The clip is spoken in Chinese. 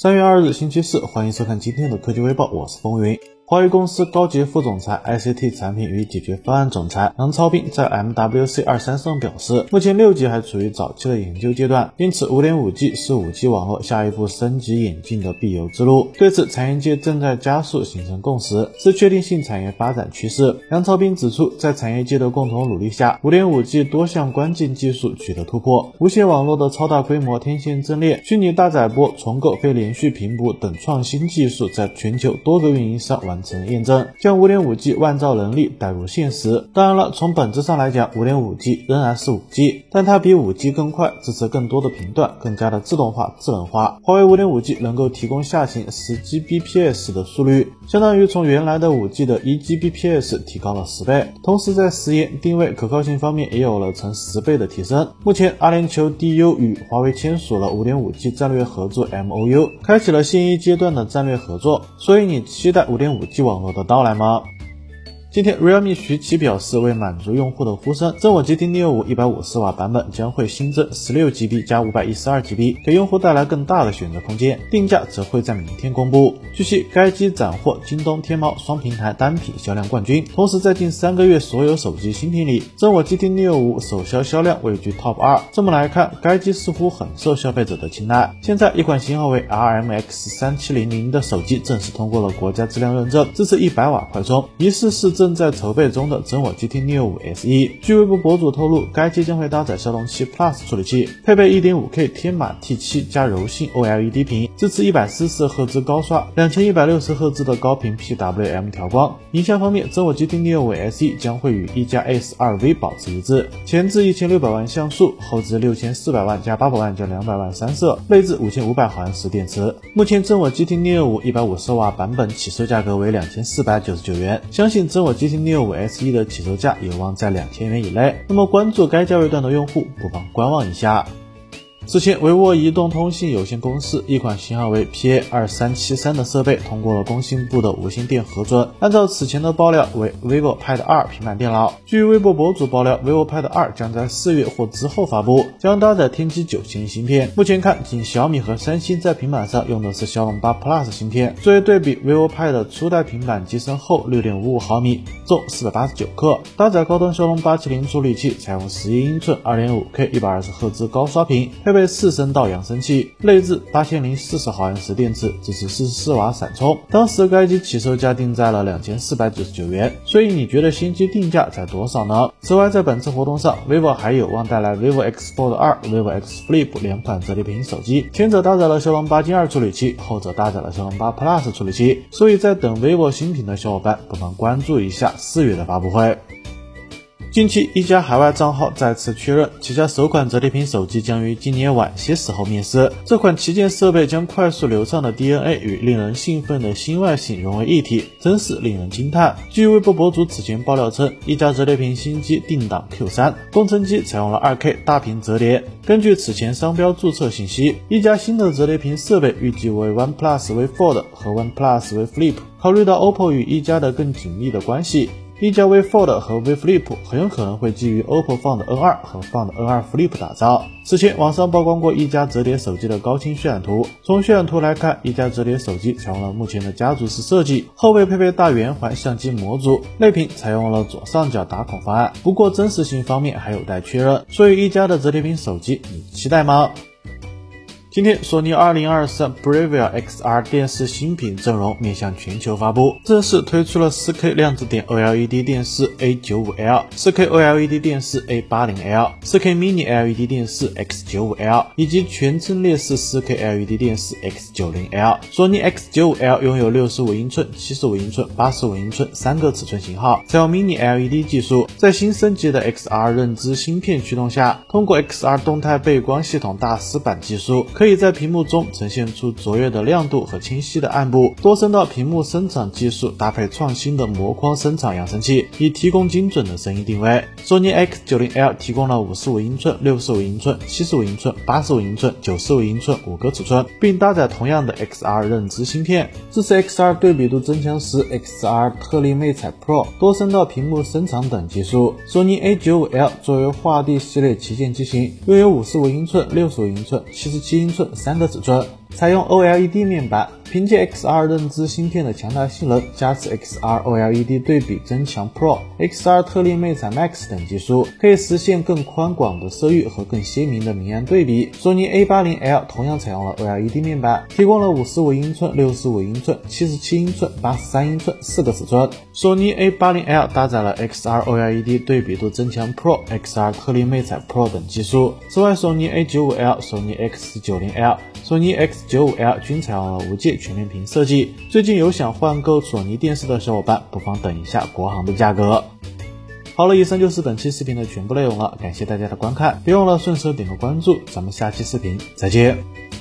三月二日，星期四，欢迎收看今天的科技微报，我是风云。华为公司高级副总裁、ICT 产品与解决方案总裁杨超斌在 MWC 二三上表示，目前六 G 还处于早期的研究阶段，因此五点五 G 是五 G 网络下一步升级演进的必由之路。对此，产业界正在加速形成共识，是确定性产业发展趋势。杨超斌指出，在产业界的共同努力下，五点五 G 多项关键技术取得突破，无线网络的超大规模天线阵列、虚拟大载波、重构非连续频谱等创新技术在全球多个运营商完。完成验证，将五点五 G 万兆能力带入现实。当然了，从本质上来讲，五点五 G 仍然是五 G，但它比五 G 更快，支持更多的频段，更加的自动化、智能化。华为五点五 G 能够提供下行十 Gbps 的速率，相当于从原来的五 G 的一 Gbps 提高了十倍，同时在时延、定位可靠性方面也有了成十倍的提升。目前，阿联酋 DU 与华为签署了五点五 G 战略合作 MOU，开启了新一阶段的战略合作。所以，你期待五点五？是网络的到来吗？今天，realme 徐奇表示，为满足用户的呼声，真我 GT Neo 5 150瓦版本将会新增 16GB 加 512GB，给用户带来更大的选择空间。定价则会在明天公布。据悉，该机斩获京东、天猫双平台单品销量冠军，同时在近三个月所有手机新品里，真我 GT Neo 5首销销量位居 TOP 二。这么来看，该机似乎很受消费者的青睐。现在，一款型号为 RMX 3700的手机正式通过了国家质量认证，支持100瓦快充，疑似是。正在筹备中的真我 GT Neo 5 SE，据微博博主透露，该机将会搭载骁龙七 Plus 处理器，配备 1.5K 天马 T7 加柔性 OLED 屏，支持144赫兹高刷、2160赫兹的高频 PWM 调光。影像方面，真我 GT Neo 5 SE 将会与一加 S2V 保持一致，前置1600万像素，后置6400万加800万加200万三摄，内置5500毫安时电池。目前真我 GT Neo 5 150瓦版本起售价格为2499元，相信真我。GT Neo 5 SE 的起售价有望在两千元以内，那么关注该价位段的用户不妨观望一下。此前，维沃移动通信有限公司一款型号为 PA 二三七三的设备通过了工信部的无线电核准。按照此前的爆料，为 vivo Pad 二平板电脑。据微博博主爆料，vivo Pad 二将在四月或之后发布，将搭载天玑九千芯片。目前看，仅小米和三星在平板上用的是骁龙八 Plus 芯片。作为对比，vivo Pad 初代平板机身厚六点五五毫米，重四百八十九克，搭载高端骁龙八七零处理器，采用十一英寸二点五 K 一百二十赫兹高刷屏，配备。四声道扬声器，内置八千零四十毫安时电池，支持四十四瓦闪充。当时该机起售价定在了两千四百九十九元，所以你觉得新机定价在多少呢？此外，在本次活动上，vivo 还有望带来 vivo X Fold 二、vivo X Flip 两款折叠屏手机，前者搭载了骁龙八 Gen 二处理器，后者搭载了骁龙八 Plus 处理器。所以在等 vivo 新品的小伙伴不妨关注一下四月的发布会。近期，一家海外账号再次确认，旗下首款折叠屏手机将于今年晚些时候面世。这款旗舰设备将快速流畅的 DNA 与令人兴奋的新外形融为一体，真是令人惊叹。据微博博主此前爆料称，一加折叠屏新机定档 Q3，工程机采用了 2K 大屏折叠。根据此前商标注册信息，一加新的折叠屏设备预计为 OnePlus V Fold 和 OnePlus V Flip。考虑到 OPPO 与一加的更紧密的关系。一加 V Fold 和 V Flip 很有可能会基于 OPPO Find N2 和 Find N2 Flip 打造。此前网上曝光过一加折叠手机的高清渲染图，从渲染图来看，一加折叠手机采用了目前的家族式设计，后背配备大圆环相机模组，内屏采用了左上角打孔方案。不过真实性方面还有待确认，所以一加的折叠屏手机你期待吗？今天，索尼2023 Bravia XR 电视新品阵容面向全球发布，正式推出了 4K 量子点 OLED 电视 A95L、4K OLED 电视 A80L、4K Mini LED 电视 X95L 以及全阵列式 4K LED 电视 X90L。索尼 X95L 拥有65英寸、75英寸、85英寸三个尺寸型号，采用 Mini LED 技术，在新升级的 XR 认知芯片驱动下，通过 XR 动态背光系统大师版技术，可以。在屏幕中呈现出卓越的亮度和清晰的暗部，多声道屏幕生产技术搭配创新的模框生产扬声器，以提供精准的声音定位。索尼 X90L 提供了55英寸、65英寸、75英寸、85英寸、95英寸五个尺寸，并搭载同样的 XR 认知芯片，支持 XR 对比度增强时、XR 特例魅彩 Pro、多声道屏幕生产等技术。索尼 A95L 作为画地系列旗舰机型，拥有55英寸、65英寸、77寸。三个尺寸，采用 OLED 面板，凭借 XR 认知芯片的强大性能，加持 XR OLED 对比增强 Pro、XR 特例魅彩 Max 等技术，可以实现更宽广的色域和更鲜明的明暗对比。索尼 A80L 同样采用了 OLED 面板，提供了五十五英寸、六十五英寸、七十七英寸、八十三英寸四个尺寸。索尼 A80L 搭载了 XR OLED 对比度增强 Pro、XR 特例魅彩 Pro 等技术。此外，索尼 A95L、索尼 X90L、索尼 X。九五 l 均采用了无界全面屏设计最近有想换购索尼电视的小伙伴不妨等一下国行的价格。好了以上就是本期视频的全部内容了感谢大家的观看别忘了顺手点个关注咱们下期视频再见。